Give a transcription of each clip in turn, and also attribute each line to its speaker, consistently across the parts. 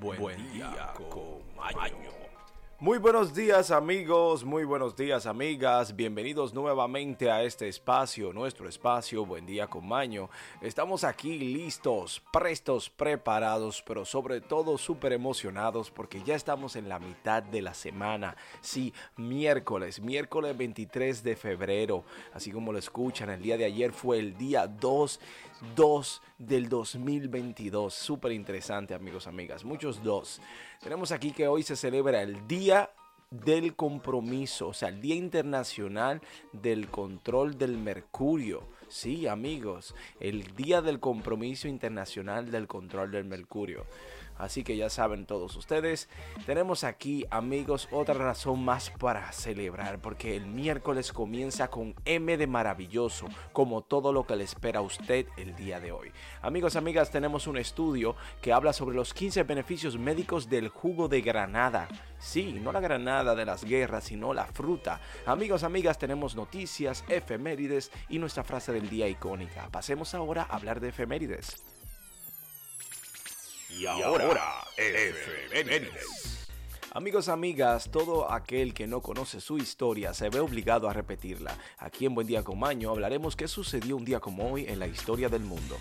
Speaker 1: Buen, día, Comaño.
Speaker 2: Muy buenos días amigos, muy buenos días amigas, bienvenidos nuevamente a este espacio, nuestro espacio, buen día con Maño. Estamos aquí listos, prestos, preparados, pero sobre todo súper emocionados porque ya estamos en la mitad de la semana. Sí, miércoles, miércoles 23 de febrero, así como lo escuchan, el día de ayer fue el día 2, 2 del 2022. Súper interesante amigos, amigas, muchos dos. Tenemos aquí que hoy se celebra el Día del Compromiso, o sea, el Día Internacional del Control del Mercurio. Sí, amigos, el Día del Compromiso Internacional del Control del Mercurio. Así que ya saben todos ustedes, tenemos aquí amigos otra razón más para celebrar, porque el miércoles comienza con M de maravilloso, como todo lo que le espera a usted el día de hoy. Amigos, amigas, tenemos un estudio que habla sobre los 15 beneficios médicos del jugo de granada. Sí, no la granada de las guerras, sino la fruta. Amigos, amigas, tenemos noticias, efemérides y nuestra frase del día icónica. Pasemos ahora a hablar de efemérides.
Speaker 1: Y ahora, efemérides.
Speaker 2: Amigos, amigas, todo aquel que no conoce su historia se ve obligado a repetirla. Aquí en Buen Día con Maño hablaremos qué sucedió un día como hoy en la historia del mundo.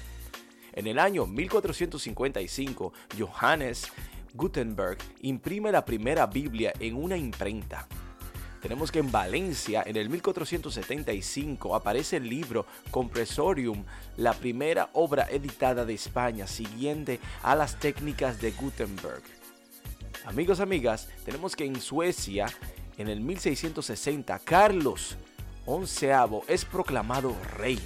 Speaker 2: En el año 1455, Johannes Gutenberg imprime la primera Biblia en una imprenta. Tenemos que en Valencia, en el 1475, aparece el libro Compressorium, la primera obra editada de España, siguiente a las técnicas de Gutenberg. Amigos, amigas, tenemos que en Suecia, en el 1660, Carlos XI es proclamado rey.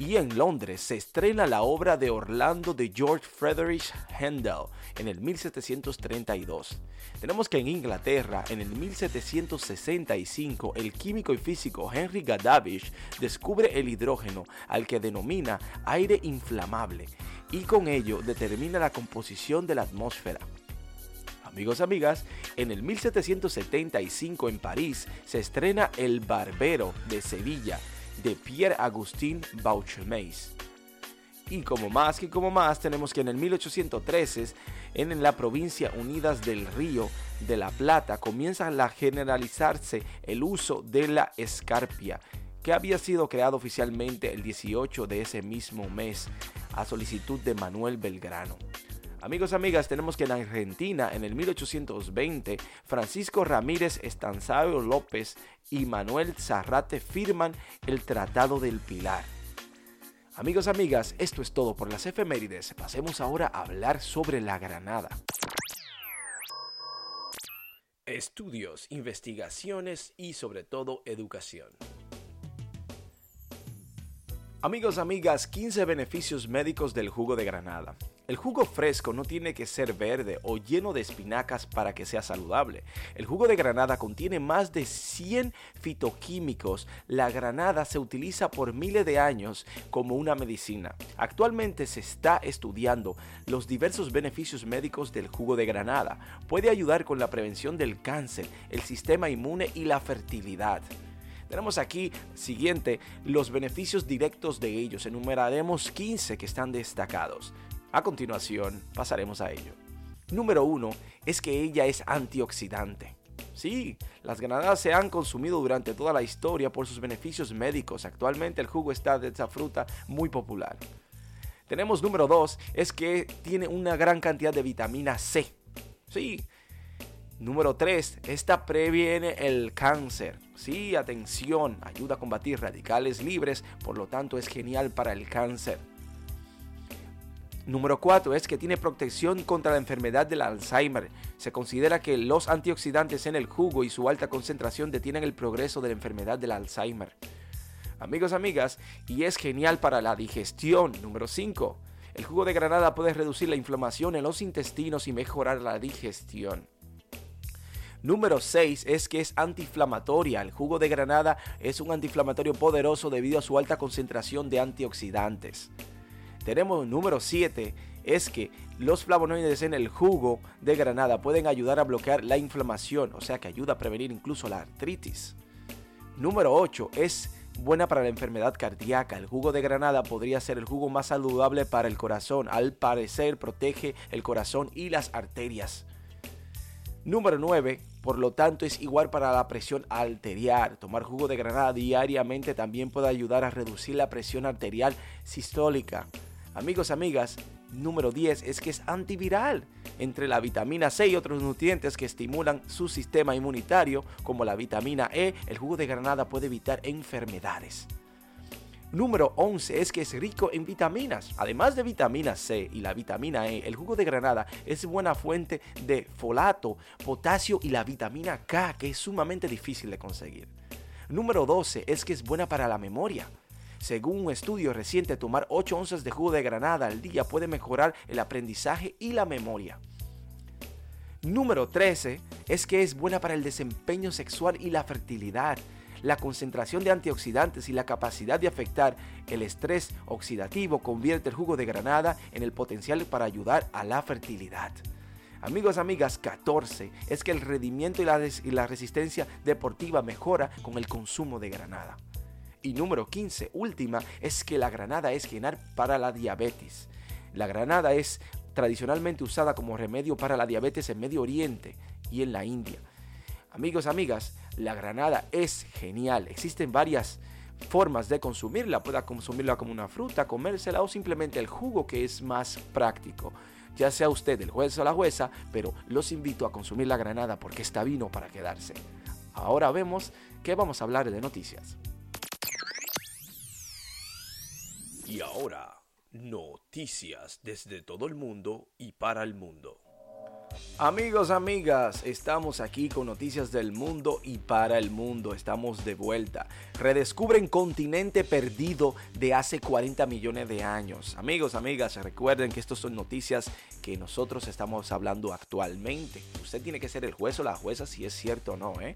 Speaker 2: Y en Londres se estrena la obra de Orlando de George Friedrich Handel en el 1732. Tenemos que en Inglaterra, en el 1765, el químico y físico Henry Gadavish descubre el hidrógeno, al que denomina aire inflamable, y con ello determina la composición de la atmósfera. Amigos, amigas, en el 1775 en París se estrena El Barbero de Sevilla de Pierre Agustín Bauchemeis. Y como más que como más, tenemos que en el 1813, en la provincia Unidas del Río de la Plata, comienza a generalizarse el uso de la escarpia, que había sido creado oficialmente el 18 de ese mismo mes, a solicitud de Manuel Belgrano. Amigos, amigas, tenemos que en Argentina, en el 1820, Francisco Ramírez Estanzado López y Manuel Zarrate firman el Tratado del Pilar. Amigos, amigas, esto es todo por las efemérides. Pasemos ahora a hablar sobre la granada. Estudios, investigaciones y sobre todo educación. Amigos, amigas, 15 beneficios médicos del jugo de granada. El jugo fresco no tiene que ser verde o lleno de espinacas para que sea saludable. El jugo de granada contiene más de 100 fitoquímicos. La granada se utiliza por miles de años como una medicina. Actualmente se está estudiando los diversos beneficios médicos del jugo de granada. Puede ayudar con la prevención del cáncer, el sistema inmune y la fertilidad. Tenemos aquí, siguiente, los beneficios directos de ellos. Enumeraremos 15 que están destacados. A continuación, pasaremos a ello. Número 1 es que ella es antioxidante. Sí, las granadas se han consumido durante toda la historia por sus beneficios médicos. Actualmente el jugo está de esta fruta muy popular. Tenemos número 2, es que tiene una gran cantidad de vitamina C. Sí, Número 3. Esta previene el cáncer. Sí, atención, ayuda a combatir radicales libres, por lo tanto es genial para el cáncer. Número 4 es que tiene protección contra la enfermedad del Alzheimer. Se considera que los antioxidantes en el jugo y su alta concentración detienen el progreso de la enfermedad del Alzheimer. Amigos, amigas, y es genial para la digestión. Número 5. El jugo de granada puede reducir la inflamación en los intestinos y mejorar la digestión. Número 6 es que es antiinflamatoria. El jugo de granada es un antiinflamatorio poderoso debido a su alta concentración de antioxidantes. Tenemos número 7 es que los flavonoides en el jugo de granada pueden ayudar a bloquear la inflamación, o sea que ayuda a prevenir incluso la artritis. Número 8 es buena para la enfermedad cardíaca. El jugo de granada podría ser el jugo más saludable para el corazón. Al parecer protege el corazón y las arterias. Número 9. Por lo tanto, es igual para la presión arterial. Tomar jugo de granada diariamente también puede ayudar a reducir la presión arterial sistólica. Amigos, amigas, número 10 es que es antiviral. Entre la vitamina C y otros nutrientes que estimulan su sistema inmunitario, como la vitamina E, el jugo de granada puede evitar enfermedades. Número 11 es que es rico en vitaminas. Además de vitamina C y la vitamina E, el jugo de granada es buena fuente de folato, potasio y la vitamina K, que es sumamente difícil de conseguir. Número 12 es que es buena para la memoria. Según un estudio reciente, tomar 8 onzas de jugo de granada al día puede mejorar el aprendizaje y la memoria. Número 13 es que es buena para el desempeño sexual y la fertilidad. La concentración de antioxidantes y la capacidad de afectar el estrés oxidativo convierte el jugo de granada en el potencial para ayudar a la fertilidad. Amigos, amigas, 14 es que el rendimiento y la, y la resistencia deportiva mejora con el consumo de granada. Y número 15, última, es que la granada es genial para la diabetes. La granada es tradicionalmente usada como remedio para la diabetes en Medio Oriente y en la India. Amigos, amigas, la granada es genial. Existen varias formas de consumirla. Pueda consumirla como una fruta, comérsela o simplemente el jugo que es más práctico. Ya sea usted el juez o la jueza, pero los invito a consumir la granada porque está vino para quedarse. Ahora vemos que vamos a hablar de noticias.
Speaker 1: Y ahora, noticias desde todo el mundo y para el mundo.
Speaker 2: Amigos, amigas, estamos aquí con noticias del mundo y para el mundo. Estamos de vuelta. Redescubren continente perdido de hace 40 millones de años. Amigos, amigas, recuerden que estas son noticias que nosotros estamos hablando actualmente. Usted tiene que ser el juez o la jueza si es cierto o no, ¿eh?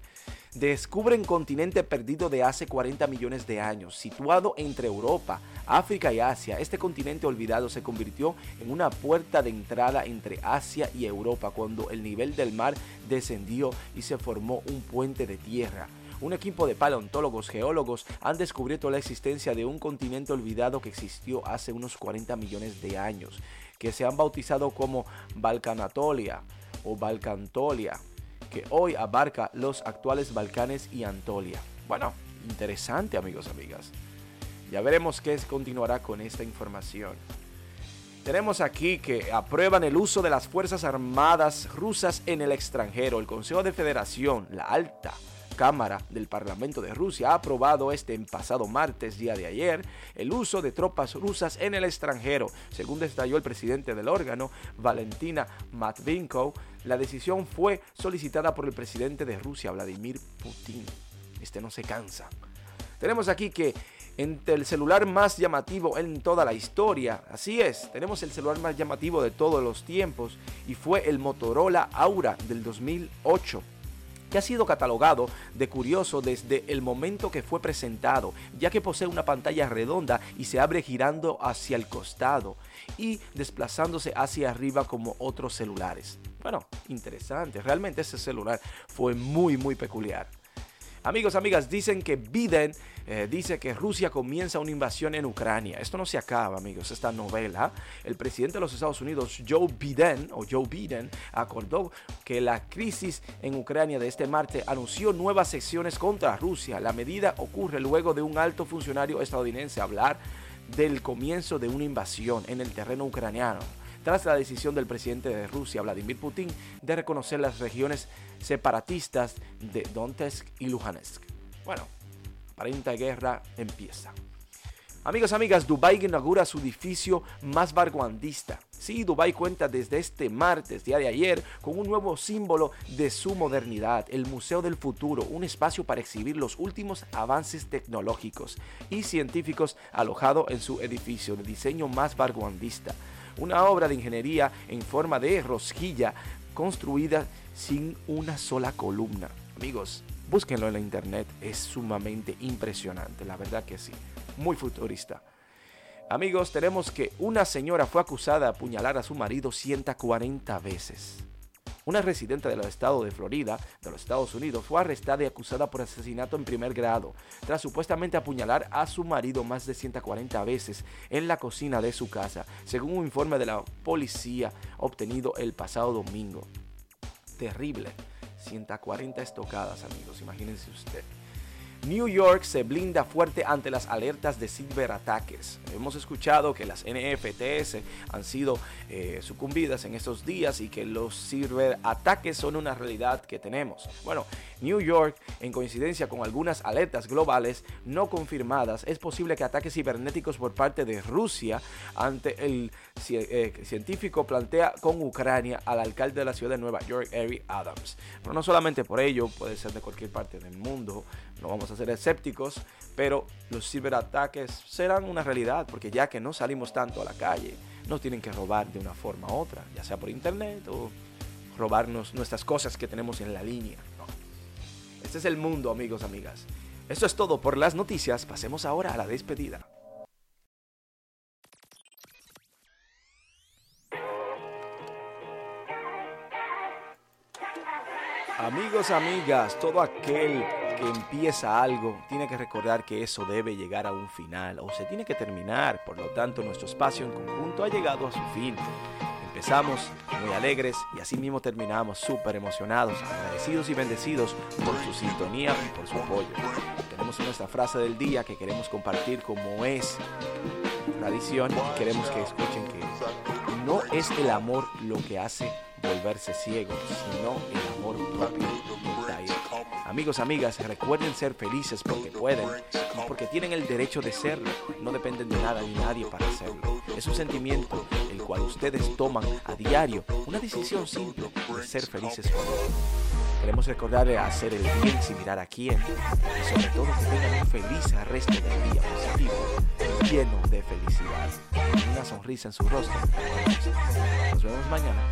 Speaker 2: Descubren continente perdido de hace 40 millones de años, situado entre Europa, África y Asia. Este continente olvidado se convirtió en una puerta de entrada entre Asia y Europa cuando el nivel del mar descendió y se formó un puente de tierra. Un equipo de paleontólogos geólogos han descubierto la existencia de un continente olvidado que existió hace unos 40 millones de años, que se han bautizado como Balcanatolia o Balcantolia que hoy abarca los actuales Balcanes y Antolia. Bueno, interesante amigos, amigas. Ya veremos qué continuará con esta información. Tenemos aquí que aprueban el uso de las Fuerzas Armadas rusas en el extranjero. El Consejo de Federación, la alta Cámara del Parlamento de Rusia ha aprobado este pasado martes, día de ayer, el uso de tropas rusas en el extranjero. Según detalló el presidente del órgano, Valentina Matvinkov, la decisión fue solicitada por el presidente de Rusia, Vladimir Putin. Este no se cansa. Tenemos aquí que entre el celular más llamativo en toda la historia. Así es, tenemos el celular más llamativo de todos los tiempos y fue el Motorola Aura del 2008 que ha sido catalogado de curioso desde el momento que fue presentado, ya que posee una pantalla redonda y se abre girando hacia el costado y desplazándose hacia arriba como otros celulares. Bueno, interesante, realmente ese celular fue muy muy peculiar. Amigos, amigas, dicen que Biden eh, dice que Rusia comienza una invasión en Ucrania. Esto no se acaba, amigos, esta novela. El presidente de los Estados Unidos, Joe Biden, o Joe Biden, acordó que la crisis en Ucrania de este martes anunció nuevas secciones contra Rusia. La medida ocurre luego de un alto funcionario estadounidense hablar del comienzo de una invasión en el terreno ucraniano tras la decisión del presidente de Rusia, Vladimir Putin, de reconocer las regiones separatistas de Donetsk y Luhansk. Bueno, aparente guerra empieza. Amigos, amigas, Dubai inaugura su edificio más vanguardista. Sí, Dubai cuenta desde este martes, día de ayer, con un nuevo símbolo de su modernidad, el Museo del Futuro, un espacio para exhibir los últimos avances tecnológicos y científicos alojado en su edificio de diseño más vanguardista una obra de ingeniería en forma de rosquilla construida sin una sola columna. Amigos, búsquenlo en la internet, es sumamente impresionante, la verdad que sí, muy futurista. Amigos, tenemos que una señora fue acusada de apuñalar a su marido 140 veces. Una residente del estado de Florida, de los Estados Unidos, fue arrestada y acusada por asesinato en primer grado, tras supuestamente apuñalar a su marido más de 140 veces en la cocina de su casa, según un informe de la policía obtenido el pasado domingo. Terrible. 140 estocadas, amigos, imagínense usted. New York se blinda fuerte ante las alertas de ciberataques. Hemos escuchado que las NFTs han sido eh, sucumbidas en estos días y que los ciberataques son una realidad que tenemos. Bueno, New York, en coincidencia con algunas alertas globales no confirmadas, es posible que ataques cibernéticos por parte de Rusia ante el eh, científico plantea con Ucrania al alcalde de la ciudad de Nueva York, Eric Adams. Pero no solamente por ello, puede ser de cualquier parte del mundo, no vamos a ser escépticos, pero los ciberataques serán una realidad, porque ya que no salimos tanto a la calle, nos tienen que robar de una forma u otra, ya sea por internet o robarnos nuestras cosas que tenemos en la línea. Este es el mundo, amigos, amigas. Esto es todo por las noticias. Pasemos ahora a la despedida. Amigos, amigas, todo aquel empieza algo tiene que recordar que eso debe llegar a un final o se tiene que terminar. Por lo tanto, nuestro espacio en conjunto ha llegado a su fin. Empezamos muy alegres y así mismo terminamos súper emocionados, agradecidos y bendecidos por su sintonía y por su apoyo. Tenemos nuestra frase del día que queremos compartir como es tradición y queremos que escuchen que no es el amor lo que hace volverse ciego, sino el amor Amigos, amigas, recuerden ser felices porque pueden y porque tienen el derecho de serlo. No dependen de nada ni nadie para hacerlo. Es un sentimiento el cual ustedes toman a diario, una decisión simple de ser felices Queremos recordarle a hacer el bien sin mirar a quién y sobre todo que tengan un feliz resto del día positivo, lleno de felicidad, una sonrisa en su rostro. Nos vemos mañana.